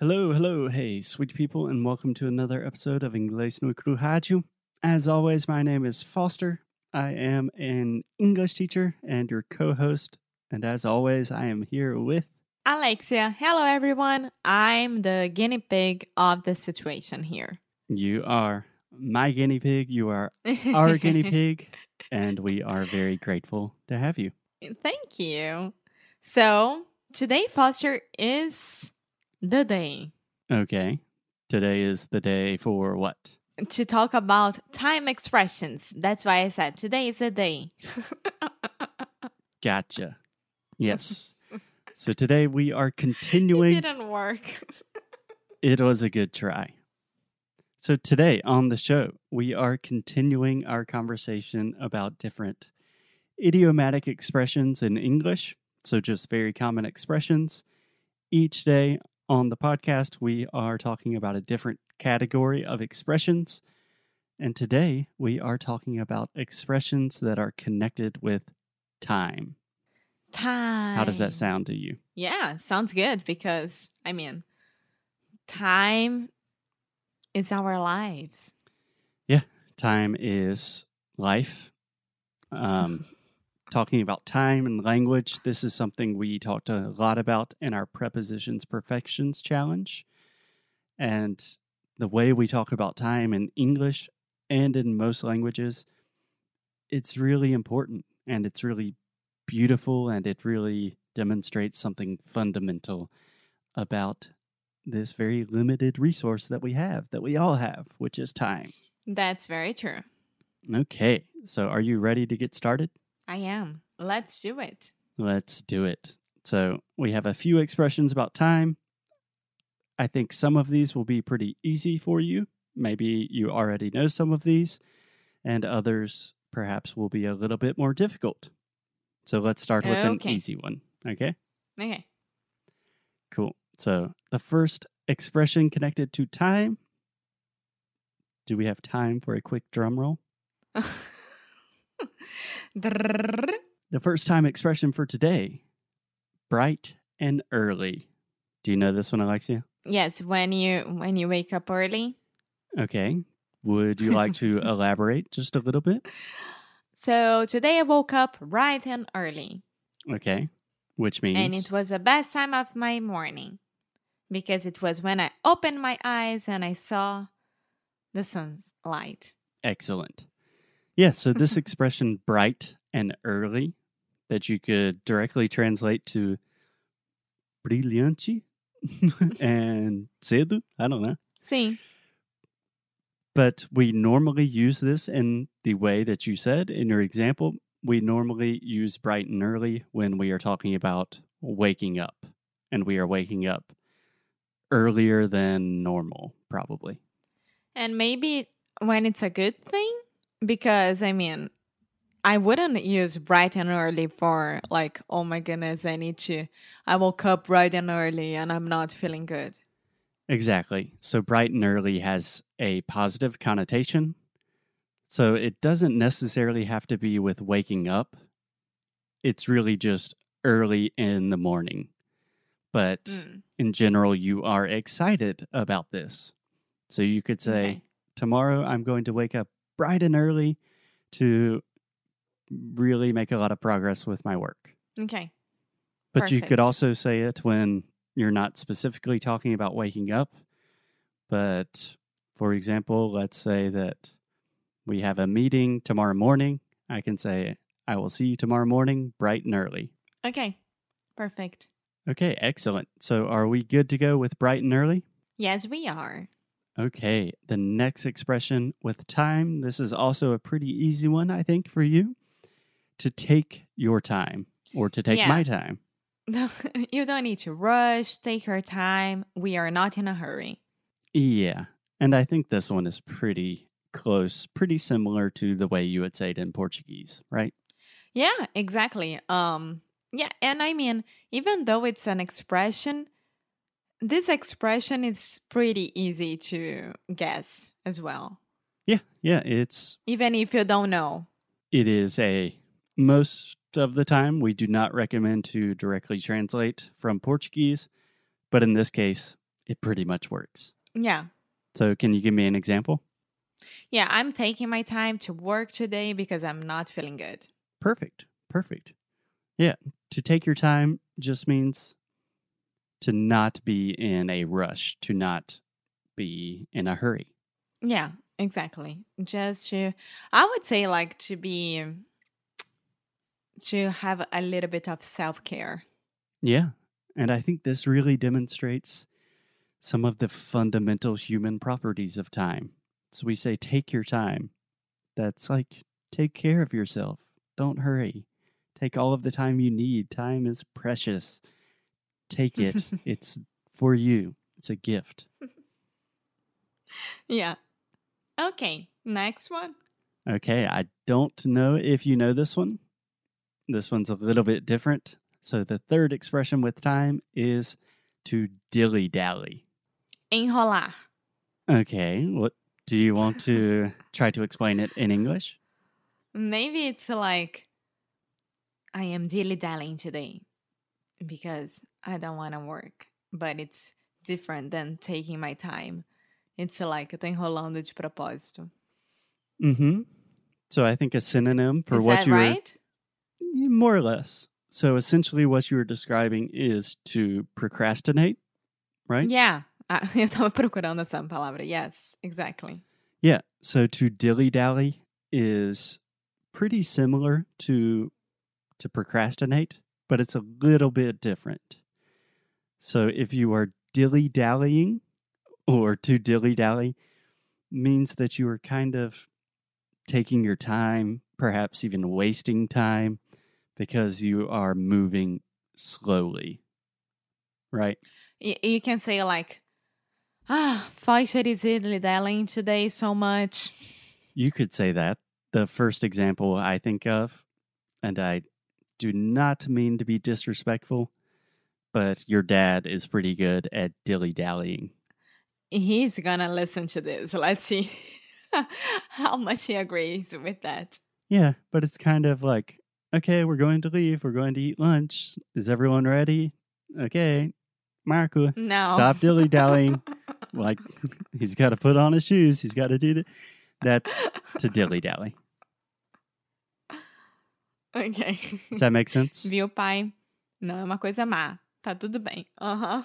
Hello, hello, hey, sweet people, and welcome to another episode of Inglês no Rádio. As always, my name is Foster. I am an English teacher and your co host. And as always, I am here with Alexia. Hello, everyone. I'm the guinea pig of the situation here. you are my guinea pig, you are our guinea pig, and we are very grateful to have you. Thank you. So, today, Foster, is the day Okay, today is the day for what? to talk about time expressions. That's why I said today is the day. Gotcha. Yes. so today we are continuing. it didn't work. It was a good try. So, today on the show, we are continuing our conversation about different idiomatic expressions in English. So, just very common expressions. Each day on the podcast, we are talking about a different category of expressions. And today, we are talking about expressions that are connected with time. Time. How does that sound to you? Yeah, sounds good because, I mean, time is our lives. Yeah, time is life. Um, talking about time and language, this is something we talked a lot about in our Prepositions Perfections Challenge. And the way we talk about time in English and in most languages, it's really important and it's really beautiful and it really demonstrates something fundamental about this very limited resource that we have, that we all have, which is time. That's very true. Okay, so are you ready to get started? I am. Let's do it. Let's do it. So, we have a few expressions about time. I think some of these will be pretty easy for you. Maybe you already know some of these, and others perhaps will be a little bit more difficult. So, let's start with an easy one. Okay, Okay. cool. So, the first expression connected to time. Do we have time for a quick drum roll? The first time expression for today bright and early. Do you know this one, Alexia? yes, when you when you wake up early. Okay. Would you like to elaborate just a little bit? So today I woke up bright and early, Okay. Which means and it was the best time of my morning because it was when I opened my eyes and I saw the sun's light. excellent. Yeah, so this expression bright and early that you could directly translate to brilhante and cedo, I don't know. Sim. But we normally use this in the way that you said in your example. We normally use bright and early when we are talking about waking up, and we are waking up earlier than normal, probably. And maybe when it's a good thing, because I mean, I wouldn't use bright and early for like, oh my goodness, I need to, I woke up bright and early and I'm not feeling good. Exactly. So bright and early has a positive connotation. So it doesn't necessarily have to be with waking up. It's really just early in the morning. But Mm, in general, you are excited about this. So you could say, okay. Tomorrow I'm going to wake up bright and early to really make a lot of progress with my work. Okay. But you could also say it when you're not specifically talking about waking up. But for example, let's say that we have a meeting tomorrow morning. I can say, I will see you tomorrow morning, bright and early. Okay. Perfect. Okay, excellent. So are we good to go with bright and early? Yes, we are. Okay, the next expression with time. This is also a pretty easy one, I think, for you to take your time or to take Yeah. my time. you don't need to rush, take your time. We are not in a hurry. Yeah. And I think this one is pretty close, pretty similar to the way you would say it in Portuguese, right? Yeah, exactly. Um yeah, and I mean, even though it's an expression, this expression is pretty easy to guess as well. Yeah, yeah, it's Even if you don't know. it is a most of the time we do not recommend to directly translate from Portuguese, but in this case it pretty much works. Yeah. So, can you give me an example? Yeah, I'm taking my time to work today because I'm not feeling good. Perfect. Perfect. Yeah. To take your time just means to not be in a rush, to not be in a hurry. Yeah, exactly. Just to, I would say, like to be, to have a little bit of self care. Yeah. And I think this really demonstrates some of the fundamental human properties of time. So we say, take your time. That's like, take care of yourself. Don't hurry. Take all of the time you need. Time is precious. Take it. it's for you, it's a gift. Yeah. Okay, next one. Okay, I don't know if you know this one. This one's a little bit different. So the third expression with time is to dilly dally. Enrolar. Okay, what do you want to try to explain it in English? Maybe it's like I am dilly dallying today because I don't want to work, but it's different than taking my time. It's like eu tô enrolando de propósito. Mm-hmm. So I think a synonym for Is what you right? were more or less. So essentially what you were describing is to procrastinate, right? Yeah. Ah, eu tava procurando essa palavra. Yes, exactly. Yeah. So to dilly dally is pretty similar to to procrastinate, but it's a little bit different. So if you are dilly dallying or to dilly dally means that you are kind of taking your time, perhaps even wasting time because you are moving slowly. Right? You can say like, ah, Faixa is dilly dallying today so much. You could say that. The first example I think of, and I do not mean to be disrespectful, but your dad is pretty good at dilly dallying. He's gonna listen to this. Let's see how much he agrees with that. Yeah, but it's kind of like, okay, we're going to leave. We're going to eat lunch. Is everyone ready? Okay, Marco, No. stop dilly dallying. like, he's got to put on his shoes. He's got to do that. That's to dilly dally. Ok. Does that make sense? Viu, pai? Não é uma coisa má. Tá tudo bem. Aham.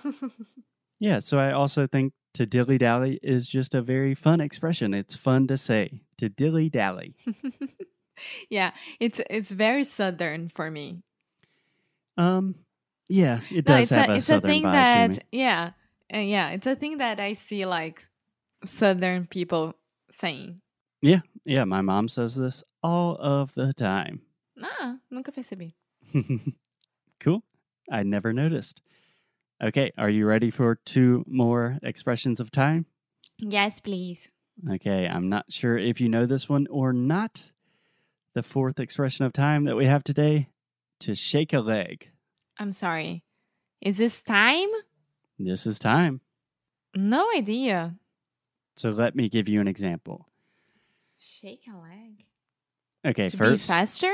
Yeah, so I also think to dilly dally is just a very fun expression. It's fun to say to dilly dally. yeah, it's it's very southern for me. Um, yeah, it No, does have a, a, it's a southern thing vibe that to me. yeah, uh, yeah, it's a thing that I see like southern people saying. Yeah, yeah, my mom says this all of the time. Ah, nunca percebi. cool. I never noticed. Okay, are you ready for two more expressions of time? Yes, please. Okay, I'm not sure if you know this one or not. The fourth expression of time that we have today to shake a leg. I'm sorry. Is this time? This is time. No idea. So let me give you an example. Shake a leg. Okay, To be first. faster?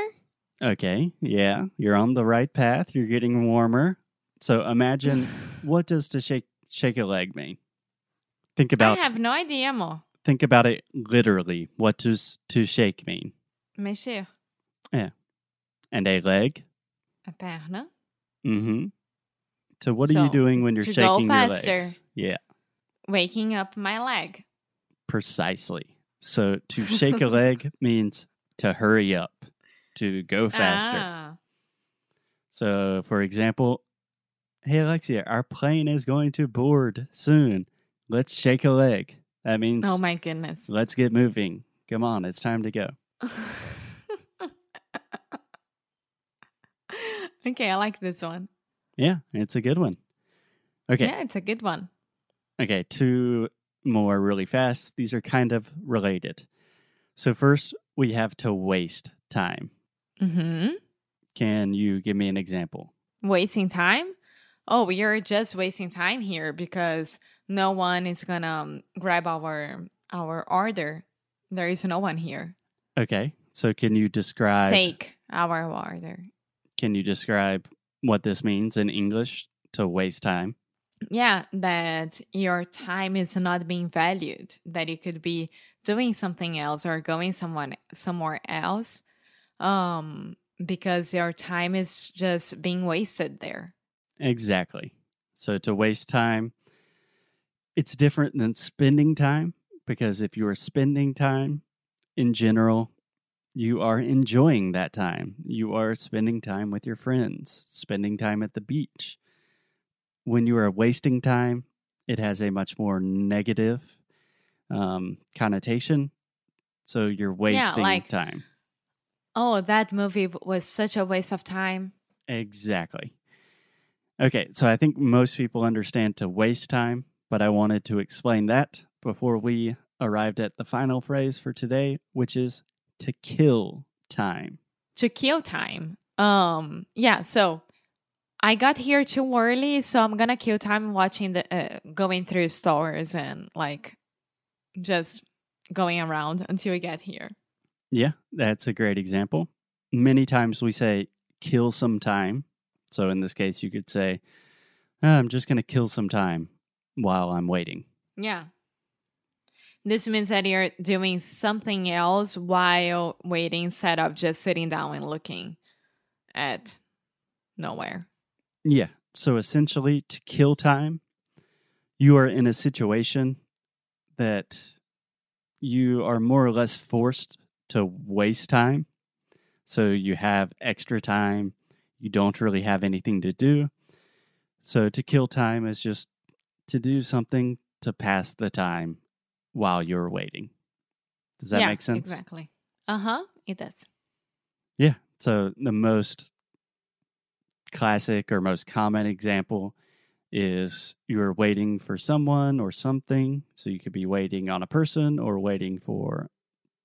Okay, yeah, you're on the right path. You're getting warmer. So imagine what does to shake shake a leg mean? Think about I have no idea, more. think about it literally. What does to shake mean? Mexer. Yeah. And a leg? A perna. Mm-hmm. So what are you doing when you're to go shaking your faster. legs? Yeah, Waking up my leg. precisely. So to shake a leg means to hurry up, to go faster. Ah. So, for example, hey Alexia, our plane is going to board soon. Let's shake a leg. That means Oh my goodness. let's get moving. Come on, it's time to go. okay, I like this one. Yeah, it's a good one. Okay, Yeah, it's a good one. okay, two more really fast. These are kind of related. So, first, we have to waste time. Hmm Can you give me an example? Wasting time? Oh, you're just wasting time here because no one is gonna um, grab our our order. There is no one here. Okay, so can you describe Take our order. can you describe what this means in English to waste time? yeah, that your time is not being valued, that you could be doing something else or going someone somewhere else um because your time is just being wasted there. Exactly. So to waste time, it's different than spending time because if you are spending time in general, you are enjoying that time. You are spending time with your friends, spending time at the beach. When you are wasting time, it has a much more negative um, connotation. So you're wasting like- time. Oh, that movie was such a waste of time. Exactly. Okay, so I think most people understand to waste time, but I wanted to explain that before we arrived at the final phrase for today, which is to kill time. to kill time. Um, yeah. So I got here too early, so I'm gonna kill time watching the uh, going through stores and like just going around until we get here. Yeah, that's a great example. Many times we say kill some time. So in this case, you could say, "Ah, I'm just going to kill some time while I'm waiting. Yeah. This means that you're doing something else while waiting instead of just sitting down and looking at nowhere. Yeah. So essentially, to kill time, you are in a situation that you are more or less forced to waste time. So you have extra time. You don't really have anything to do. So to kill time is just to do something to pass the time while you're waiting. Does that yeah, make sense? Exactly. Uh huh. It does. Yeah. So the most classic or most common example is you're waiting for someone or something. So you could be waiting on a person or waiting for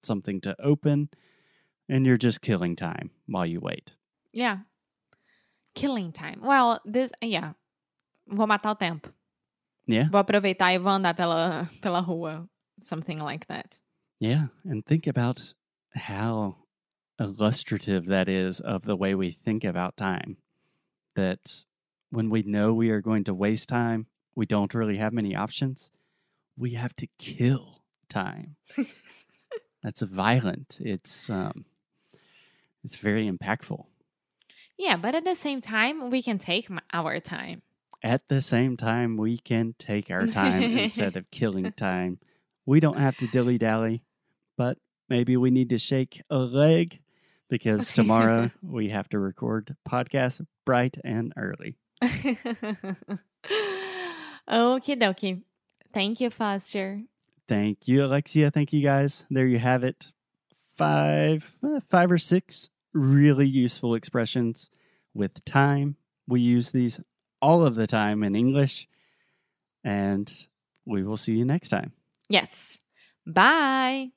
something to open, and you're just killing time while you wait. Yeah. Killing time. Well, this, yeah. Vou matar o tempo. Yeah. Vou aproveitar e vou andar pela, pela rua. Something like that. Yeah. And think about how illustrative that is of the way we think about time. That when we know we are going to waste time, we don't really have many options. We have to kill time. That's violent. It's um it's very impactful. Yeah, but at the same time, we can take our time. At the same time, we can take our time instead of killing time. We don't have to dilly dally, but maybe we need to shake a leg because tomorrow we have to record podcast bright and early. Okie dokie. Thank you, Foster. Thank you, Alexia. Thank you, guys. There you have it. Five, uh, five or six really useful expressions with time. We use these all of the time in English, and we will see you next time. Yes. Bye.